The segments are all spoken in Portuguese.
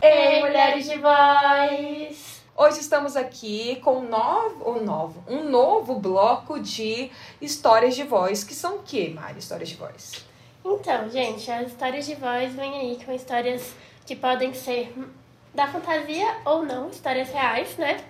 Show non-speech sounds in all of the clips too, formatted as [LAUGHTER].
Ei, mulheres de voz! Hoje estamos aqui com um novo, um novo, um novo bloco de histórias de voz, que são o que, Mari, histórias de voz? Então, gente, as histórias de voz vêm aí com histórias que podem ser da fantasia ou não, histórias reais, né?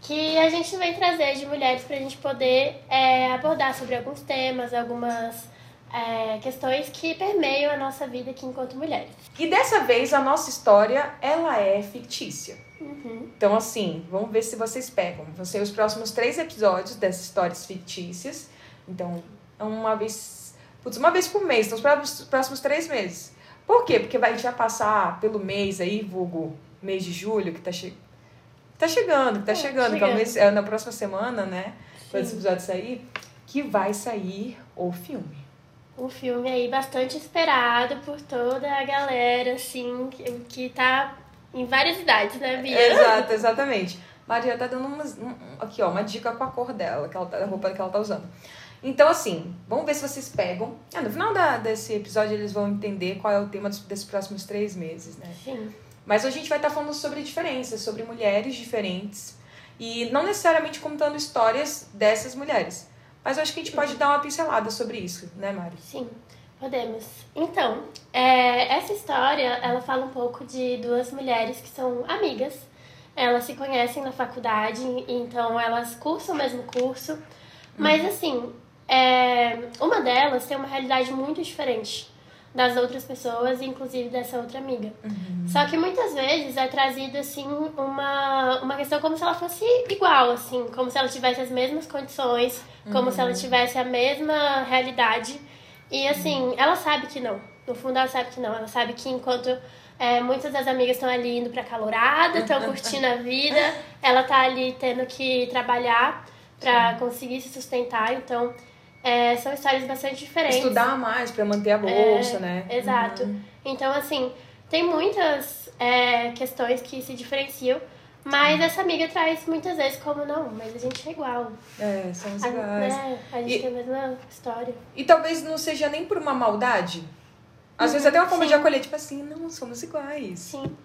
Que a gente vem trazer de mulheres pra gente poder é, abordar sobre alguns temas, algumas é, questões que permeiam a nossa vida aqui enquanto mulheres. E dessa vez a nossa história, ela é fictícia. Então, assim, vamos ver se vocês pegam. Vão ser os próximos três episódios dessas histórias fictícias. Então, é uma vez. Putz, uma vez por mês, então os próximos, próximos três meses. Por quê? Porque vai, a gente vai passar pelo mês aí, vulgo mês de julho, que tá, che... tá chegando, tá É, chegando, chegando. mês, é na próxima semana, né? Quando esse Sim. episódio sair, que vai sair o filme. Um filme aí bastante esperado por toda a galera, assim, que, que tá em várias idades, né, Bia? Exato, exatamente. Maria tá dando umas, um- aqui, ó, uma dica com a cor dela, que ela tá, a roupa que ela tá usando. Então, assim, vamos ver se vocês pegam. Ah, no final da- desse episódio, eles vão entender qual é o tema dos, desses próximos três meses, né? Sim. Mas hoje a gente vai estar falando sobre diferenças, sobre mulheres diferentes. E não necessariamente contando histórias dessas mulheres. Mas eu acho que a gente pode dar uma pincelada sobre isso, né, Mari? Sim, podemos. Então, é, essa história, ela fala um pouco de duas mulheres que são amigas. Elas se conhecem na faculdade, então elas cursam o mesmo curso. Mas, assim, é, uma delas tem uma realidade muito diferente das outras pessoas, inclusive dessa outra amiga. Só que muitas vezes é trazido assim uma, uma questão como se ela fosse igual, assim, como se ela tivesse as mesmas condições, como se ela tivesse a mesma realidade. E assim, ela sabe que não. No fundo ela sabe que não. Ela sabe que enquanto é, muitas das amigas estão ali indo pra calorada, estão curtindo a vida, [LAUGHS] ela tá ali tendo que trabalhar pra conseguir se sustentar. Então, é, são histórias bastante diferentes. Estudar mais pra manter a bolsa, né? Exato. Então, assim, tem muitas é, questões que se diferenciam, mas essa amiga traz muitas vezes como não, mas a gente é igual. É, somos A, iguais. né? a gente E- tem a mesma história. E talvez não seja nem por uma maldade. Às vezes até uma forma sim. de acolher, tipo assim, não, somos iguais. Sim.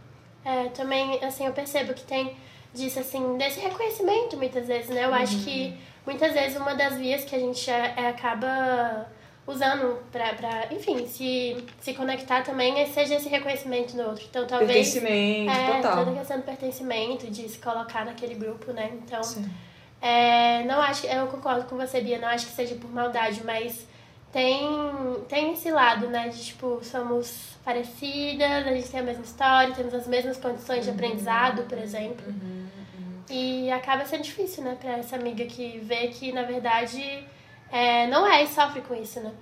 É, também, assim, eu percebo que tem disso, assim, desse reconhecimento muitas vezes, né? Eu acho que muitas vezes uma das vias que a gente é, é, acaba usando pra, pra enfim, se, se conectar também é seja esse reconhecimento no outro. Então, talvez... Pertencimento, É, total. toda questão do pertencimento, de se colocar naquele grupo, né? Então, é, não acho, eu concordo com você, Bia, não acho que seja por maldade, mas tem, tem esse lado, né? De tipo, somos parecidas, a gente tem a mesma história, temos as mesmas condições de Uhum. aprendizado, por exemplo. E acaba sendo difícil, né, pra essa amiga que vê que, na verdade, é, não é e sofre com isso, né?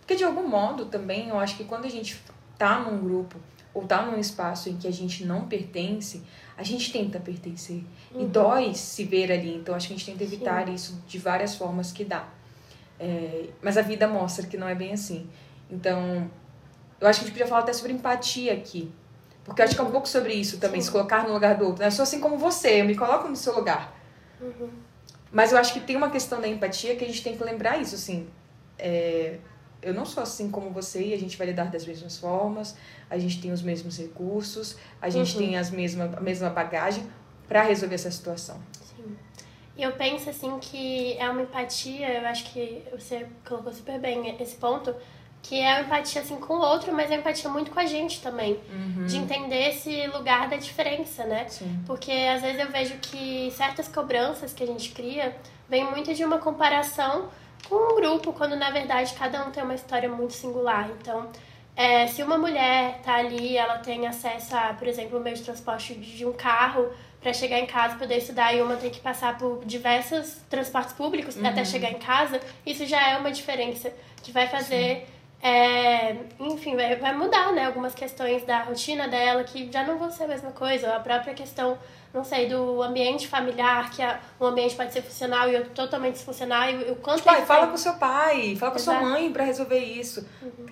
Porque de algum modo também, eu acho que quando a gente tá num grupo ou tá num espaço em que a gente não pertence, a gente tenta pertencer. E dói se ver ali. Então acho que a gente tenta evitar isso de várias formas que dá. É, mas a vida mostra que não é bem assim. Então, eu acho que a gente podia falar até sobre empatia aqui. Porque eu acho que é um pouco sobre isso também, se colocar no lugar do outro. né? Eu sou assim como você, eu me coloco no seu lugar. Mas eu acho que tem uma questão da empatia que a gente tem que lembrar isso, assim. É, eu não sou assim como você e a gente vai lidar das mesmas formas, a gente tem os mesmos recursos, a gente tem as mesma, a mesma bagagem para resolver essa situação. Sim. E eu penso assim que é uma empatia, eu acho que você colocou super bem esse ponto, que é uma empatia assim com o outro, mas uma empatia muito com a gente também. De entender esse lugar da diferença, né? Sim. Porque às vezes eu vejo que certas cobranças que a gente cria vem muito de uma comparação com um grupo, quando na verdade cada um tem uma história muito singular. Então, é, se uma mulher tá ali, ela tem acesso a, por exemplo, o meio de transporte de um carro para chegar em casa, poder estudar, e uma tem que passar por diversos transportes públicos até chegar em casa, isso já é uma diferença que vai fazer. É, enfim, vai, vai mudar, né? Algumas questões da rotina dela que já não vão ser a mesma coisa. A própria questão, não sei, do ambiente familiar, que a, um ambiente pode ser funcional e outro totalmente disfuncional. E o quanto Pai, isso fala tem- com seu pai, fala com sua Exato. mãe para resolver isso.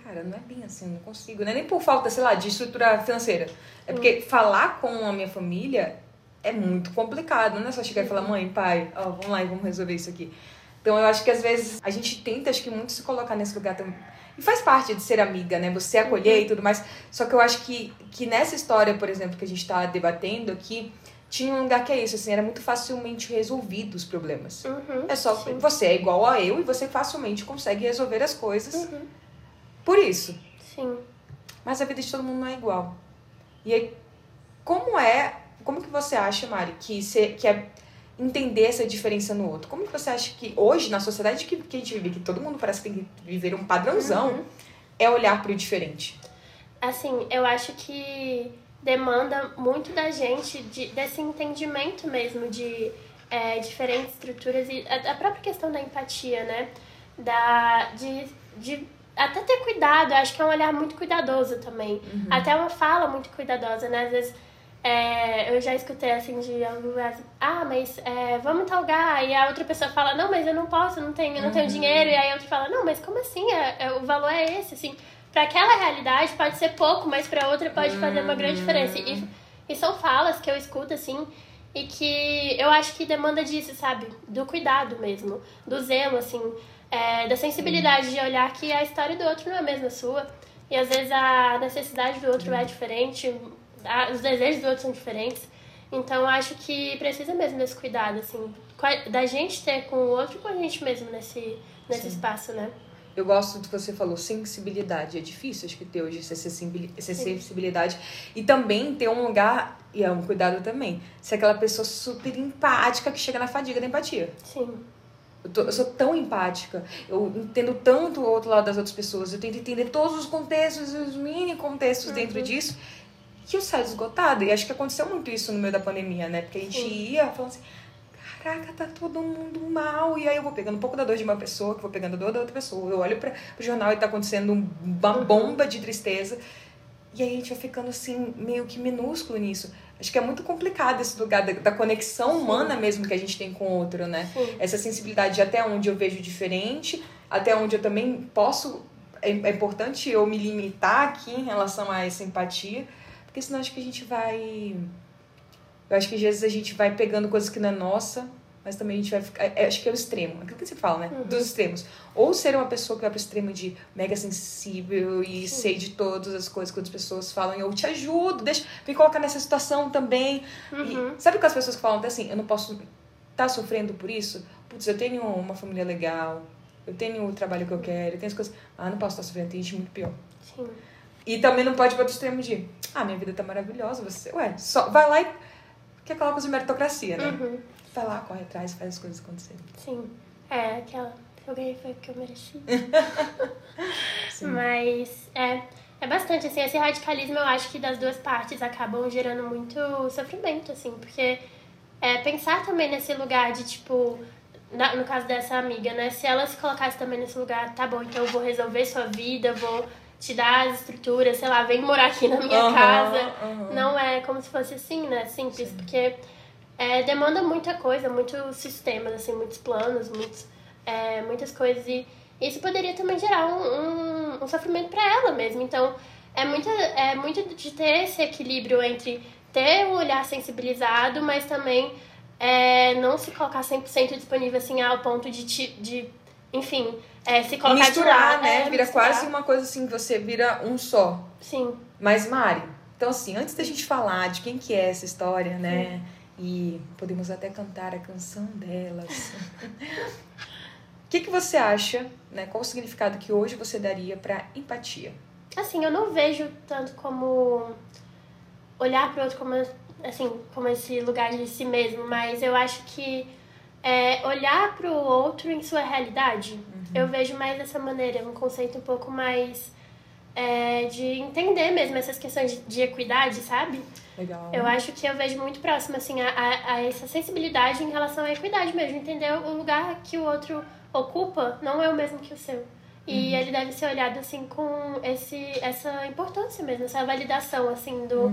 Cara, não é bem assim, não consigo. Não é nem por falta, sei lá, de estrutura financeira. É porque falar com a minha família é muito complicado. Não é só chegar e falar, mãe, pai, ó, vamos lá e vamos resolver isso aqui. Então eu acho que às vezes a gente tenta, acho que muito se colocar nesse lugar também. E faz parte de ser amiga, né? Você acolher e tudo mais. Só que eu acho que, que nessa história, por exemplo, que a gente tá debatendo aqui, tinha um lugar que é isso, assim, era muito facilmente resolvido os problemas. Uhum, É só sim. você é igual a eu e você facilmente consegue resolver as coisas Uhum. por isso. Sim. Mas a vida de todo mundo não é igual. E aí, como é, como que você acha, Mari, que, ser, que é entender essa diferença no outro? Como que você acha que hoje, na sociedade que, que a gente vive, que todo mundo parece que tem que viver um padrãozão, Uhum. é olhar para o diferente? Assim, eu acho que demanda muito da gente de, desse entendimento mesmo de é, diferentes estruturas e a, a própria questão da empatia, né? Da, de, de até ter cuidado, acho que é um olhar muito cuidadoso também. Até uma fala muito cuidadosa, né? Às vezes é, eu já escutei assim de algum lugar, assim, ah, mas é, vamos tal lugar, e a outra pessoa fala, não, mas eu não posso, não tenho, não tenho dinheiro, e aí a outra fala, não, mas como assim? É, é, o valor é esse, assim. Pra aquela realidade pode ser pouco, mas pra outra pode fazer uma grande diferença. E, e são falas que eu escuto, assim, e que eu acho que demanda disso, sabe? Do cuidado mesmo, do zelo, assim, é, da sensibilidade de olhar que a história do outro não é a mesma sua. E às vezes a necessidade do outro é diferente, os desejos do outro são diferentes. Então acho que precisa mesmo desse cuidado, assim, da gente ter com o outro e com a gente mesmo nesse, nesse espaço, né? Eu gosto do que você falou, sensibilidade. É difícil, acho que ter hoje essa sensibili- essa sensibilidade. E também ter um lugar, e é um cuidado também, ser aquela pessoa super empática que chega na fadiga da empatia. Sim. Eu, tô- eu sou tão empática, eu entendo tanto o outro lado das outras pessoas, eu tento entender todos os contextos os mini contextos dentro disso, que eu saio esgotada. E acho que aconteceu muito isso no meio da pandemia, né? Porque a gente Sim. ia falando assim, caraca, tá todo mundo mal. E aí eu vou pegando um pouco da dor de uma pessoa, que vou pegando a dor da outra pessoa. Eu olho para o jornal e tá acontecendo um- uma bomba de tristeza. E aí a gente vai ficando assim, meio que minúsculo nisso. Acho que é muito complicado esse lugar da, da conexão humana mesmo que a gente tem com o outro, né? Sim. Essa sensibilidade de até onde eu vejo diferente, até onde eu também posso. É, é importante eu me limitar aqui em relação a essa empatia, porque senão acho que a gente vai. Eu acho que às vezes a gente vai pegando coisas que não é nossa, mas também a gente vai ficar. é, acho que é o extremo, aquilo que você fala, né? Dos extremos. Ou ser uma pessoa que vai pro extremo de mega sensível e sei de todas as coisas que outras pessoas falam, e eu te ajudo, deixa, me colocar nessa situação também. Uhum. E sabe com as pessoas que falam até assim, eu não posso estar tá sofrendo por isso? Putz, eu tenho uma família legal, eu tenho o trabalho que eu quero, eu tenho as coisas. Ah, não posso estar sofrendo, tem gente muito pior. Sim. E também não pode ir para outro extremo de, ah, minha vida tá maravilhosa, você, ué, só vai lá e que é aquela coisa de meritocracia, né? Uhum. Vai lá, corre atrás, faz as coisas acontecerem. Sim. É, aquela. Eu ganhei foi porque eu mereci. [LAUGHS] Mas é, é bastante, assim, esse radicalismo eu acho que das duas partes acabam gerando muito sofrimento, assim, porque é, pensar também nesse lugar de, tipo, na- no caso dessa amiga, né, se ela se colocasse também nesse lugar, tá bom, então eu vou resolver sua vida, vou te dar as estruturas, sei lá, vem morar aqui na minha Aham, casa. aham. Não é como se fosse assim, né, simples, porque é, demanda muita coisa, muitos sistemas, assim, muitos planos, muitos, é, muitas coisas. E isso poderia também gerar um, um, um sofrimento para ela mesmo. Então, é muito, é muito de ter esse equilíbrio entre ter um olhar sensibilizado, mas também é, não se colocar 100% disponível, assim, ao ponto de, te, de enfim, é, se colocar misturar, lado, né? é, vira misturar. quase uma coisa assim, você vira um só. Sim, Mas, Mari, então assim, antes da gente falar de quem que é essa história, né? E podemos até cantar a canção delas. [LAUGHS] O que, que você acha, né? Qual o significado que hoje você daria para empatia? Assim, eu não vejo tanto como olhar para o outro como assim, como esse lugar de si mesmo, mas eu acho que é, olhar para o outro em sua realidade, eu vejo mais dessa maneira, um conceito um pouco mais é, de entender mesmo essas questões de, de equidade, sabe? Legal. Eu acho que eu vejo muito próximo, assim, a, a, a essa sensibilidade em relação à equidade mesmo. Entender o lugar que o outro ocupa não é o mesmo que o seu. E ele deve ser olhado, assim, com esse, essa importância mesmo, essa validação, assim, do,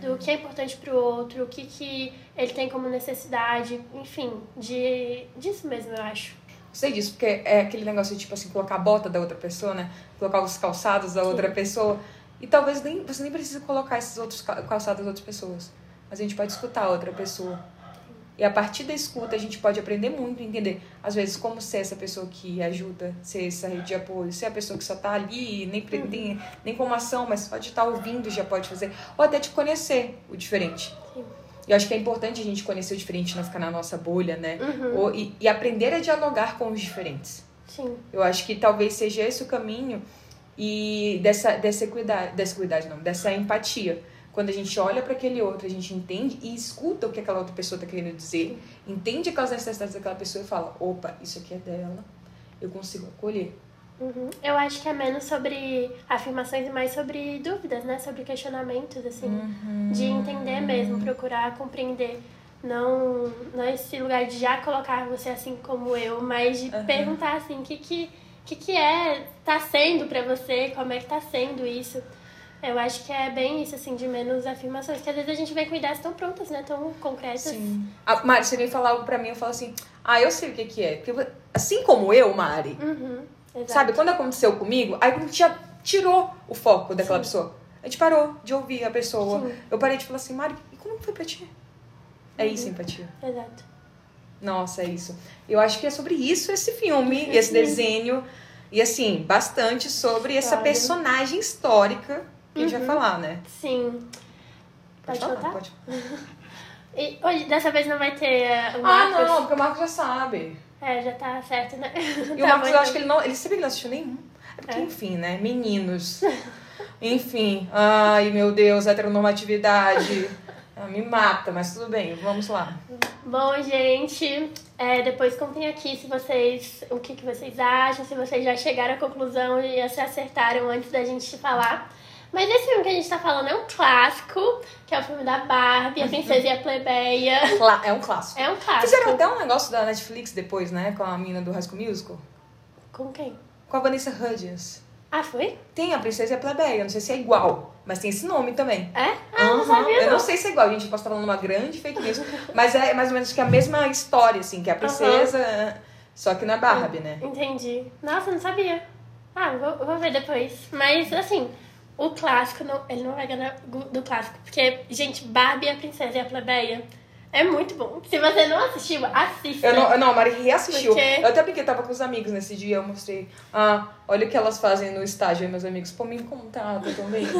do que é importante pro outro, o que, que ele tem como necessidade, enfim, de, disso mesmo, eu acho. Sei disso, porque é aquele negócio de, tipo assim, colocar a bota da outra pessoa, né? Colocar os calçados da outra pessoa. E talvez nem, você nem precisa colocar esses outros ca- calçados das outras pessoas. Mas a gente pode escutar a outra pessoa. E a partir da escuta a gente pode aprender muito, entender, às vezes, como ser essa pessoa que ajuda, ser essa rede de apoio, ser a pessoa que só tá ali, nem, nem, nem como ação, mas pode estar ouvindo já pode fazer, ou até te conhecer o diferente. Sim. Eu acho que é importante a gente conhecer o diferente, não ficar na nossa bolha, né? Uhum. Ou- e, e aprender a dialogar com os diferentes. Sim. Eu acho que talvez seja esse o caminho e dessa, dessa equidade, dessa equidade não, dessa empatia. Quando a gente olha para aquele outro, a gente entende e escuta o que aquela outra pessoa está querendo dizer, entende aquelas necessidades daquela pessoa e fala: opa, isso aqui é dela, eu consigo acolher. Uhum. Eu acho que é menos sobre afirmações e mais sobre dúvidas, né? Sobre questionamentos, assim. Uhum. De entender mesmo, procurar compreender. Não, não é esse lugar de já colocar você assim como eu, mas de Aham. perguntar assim, o que que, que que é, tá sendo pra você, como é que tá sendo isso. Eu acho que é bem isso, assim, de menos afirmações. Que às vezes a gente vem com ideias tão prontas, né? Tão concretas. Sim. Ah, Mari, você vem falar algo pra mim, eu falo assim: ah, eu sei o que, que é. Porque, assim como eu, Mari, Uhum. Sabe, quando aconteceu comigo, aí a gente já tirou o foco daquela pessoa. A gente parou de ouvir a pessoa. Sim. Eu parei de falar assim, Mari, e como foi pra ti? É Uhum. isso, empatia. Exato. Nossa, é isso. Eu acho que é sobre isso esse filme, Uhum. esse desenho. E assim, bastante sobre essa personagem histórica a gente vai falar, né? Sim. Pode falar? contar? Pode. E hoje, dessa vez não vai ter eh, o Ah, Marcos? não, porque o Marcos já sabe. É, já tá certo, né? [LAUGHS] E o Marcos, eu acho que ele não. Ele sempre não assistiu nenhum. É porque, É. enfim, né? Meninos. enfim. Ai, meu Deus, heteronormatividade. Ah, me mata, mas tudo bem, vamos lá. Bom, gente, é, depois contem aqui se vocês, o que, que vocês acham, se vocês já chegaram à conclusão e se acertaram antes da gente falar. Mas esse filme que a gente tá falando é um clássico, que é o filme da Barbie, a Princesa e a Plebeia. Cla- É um clássico. É um clássico. Fizeram até um negócio da Netflix depois, né? Com a menina do High School Musical. Com quem? Com a Vanessa Hudgens. Ah, foi? Tem a Princesa e a Plebeia, não sei se é igual, mas tem esse nome também. É? Ah, não Aham. sabia Eu não. não sei se é igual, gente, eu posso estar falando uma grande fake news, mas é mais ou menos que a mesma história, assim, que a princesa, só que na Barbie, né? Entendi. Nossa, não sabia. Ah, vou, vou ver depois. Mas, assim, o clássico, não, ele não vai ganhar do clássico. Porque, gente, Barbie, a Princesa e a Plebeia é muito bom. Se você não assistiu, assista. Eu não, não, a Mari reassistiu. Porque- Eu até porque tava com os amigos nesse dia, eu mostrei. Ah, olha o que elas fazem no estágio meus amigos. Pô, me contato também. [LAUGHS]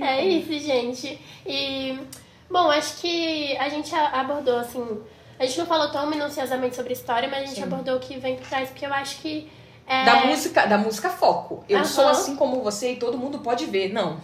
É isso, gente. E, bom, acho que a gente abordou, assim... A gente não falou tão minuciosamente sobre história, mas a gente Sim. abordou o que vem por trás, porque eu acho que... É... Da música, da música foco. Eu Aham. sou assim como você e todo mundo pode ver. Não.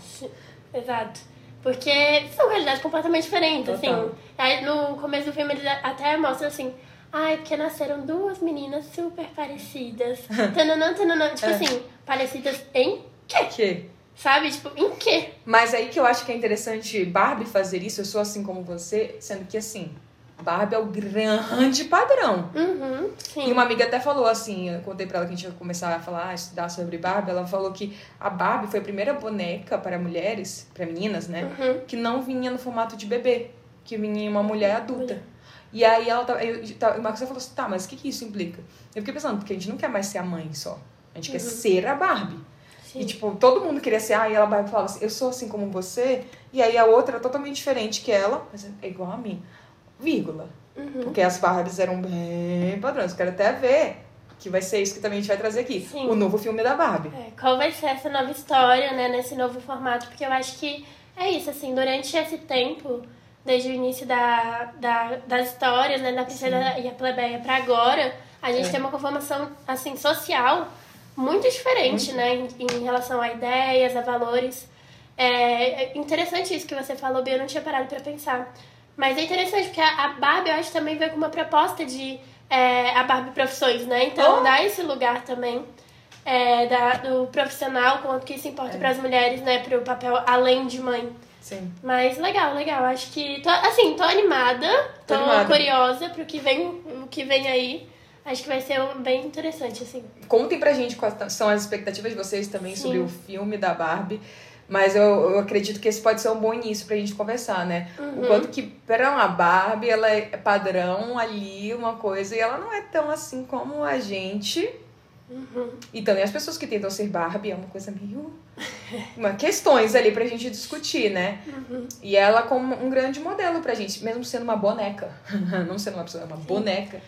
Exato. Porque são realidades completamente diferentes, Total. assim. Aí no começo do filme eles até mostram assim. Ai, porque nasceram duas meninas super parecidas. [LAUGHS] Tananã, tananã. Tipo É. assim, parecidas em quê? Que? Sabe? Tipo, em quê? Mas aí que eu acho que é interessante Barbie fazer isso, eu sou assim como você, sendo que assim, Barbie é o grande padrão. Uhum. E uma amiga até falou assim, eu contei pra ela que a gente ia começar a falar, a estudar sobre Barbie, ela falou que a Barbie foi a primeira boneca para mulheres, para meninas, né, Uhum. que não vinha no formato de bebê, que vinha em uma mulher adulta. E aí ela tá, eu, tá, o Marcos falou assim, tá, mas o que, que isso implica? Eu fiquei pensando, porque a gente não quer mais ser a mãe só. A gente quer ser a Barbie. Sim. E, tipo, todo mundo queria ser, ah, e ela falava assim, eu sou assim como você, e aí a outra é totalmente diferente que ela, mas é igual a mim. Vírgula. Uhum. Porque as Barbies eram bem padrões. Quero até ver que vai ser isso que também a gente vai trazer aqui. Sim. O novo filme da Barbie. É, qual vai ser essa nova história, né, nesse novo formato? Porque eu acho que é isso, assim, durante esse tempo, desde o início da, da, das histórias, né, da Princesa e a Plebeia pra agora, a gente É. tem uma conformação, assim, social muito diferente, né, em, em relação a ideias, a valores. É é interessante isso que você falou, Bia, eu não tinha parado pra pensar. Mas é interessante, porque a, Barbie, eu acho, também veio com uma proposta de é, a Barbie Profissões, né? Então, Oh. dá esse lugar também é, da, do profissional, quanto que isso importa É. para as mulheres, né? Pro papel além de mãe. Sim. Mas legal, legal. Acho que. Tô, assim, tô animada, tô, Tô animada. curiosa pro que vem, o que vem aí. Acho que vai ser bem interessante, assim. Contem pra gente quais são as expectativas de vocês também Sim. sobre o filme da Barbie. Mas eu, eu acredito que esse pode ser um bom início pra gente conversar, né? Uhum. O quanto que, para uma Barbie, ela é padrão ali, uma coisa, e ela não é tão assim como a gente E também as pessoas que tentam ser Barbie é uma coisa meio. Uma questões ali pra gente discutir, né? E ela como um grande modelo pra gente, mesmo sendo uma boneca. [LAUGHS] Não sendo uma pessoa, é uma boneca.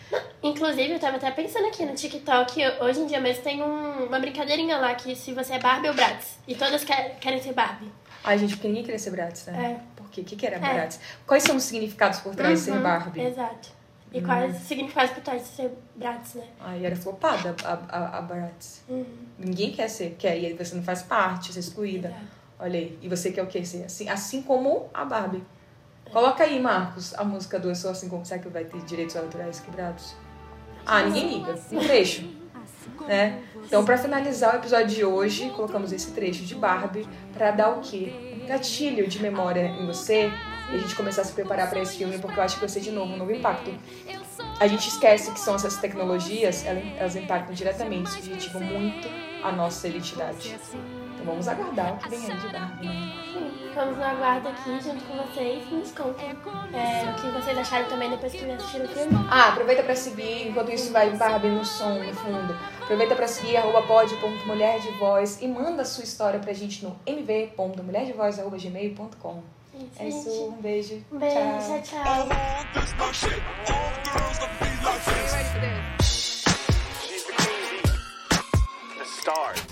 Inclusive, eu tava até pensando aqui no TikTok, hoje em dia mesmo tem um- uma brincadeirinha lá que se você é Barbie ou Bratz. E todas quer- querem ser Barbie. Ai, gente, porque ninguém queria ser Bratz, né? É. Por quê? O que, que era É. Bratz? Quais são os significados por trás de ser Uhum, Barbie? Exato. E quais os significados por trás de ser Bratz, né? Ai, era flopada a, a, a Bratz. Uhum. Ninguém quer ser, quer, e você não faz parte, você é excluída. Exato. Olha aí. E você quer o quê? Ser assim, assim como a Barbie. Coloca aí, Marcos, a música do Eu Sou Assim Como... Será que vai ter direitos autorais quebrados? Ah, ninguém liga. Um trecho. Né? Então, pra finalizar o episódio de hoje, colocamos esse trecho de Barbie pra dar o quê? Um gatilho de memória em você e a gente começar a se preparar pra esse filme, porque eu acho que vai ser de novo um novo impacto. A gente esquece que são essas tecnologias, elas, impactam diretamente, subjetivam muito a nossa identidade. Então vamos aguardar o que vem aí de Barbie. né? Sim, ficamos no aguardo aqui junto com vocês. Nos contem é, o que vocês acharam também depois que assistiram o filme. Ah, aproveita pra seguir, enquanto isso vai Barbie no som, no fundo. Aproveita pra seguir arroba pod.mulher de voz e manda a sua história pra gente no mv.mulherdevoz.gmail.com. É isso, um beijo. Um beijo, tchau, tchau. All Start.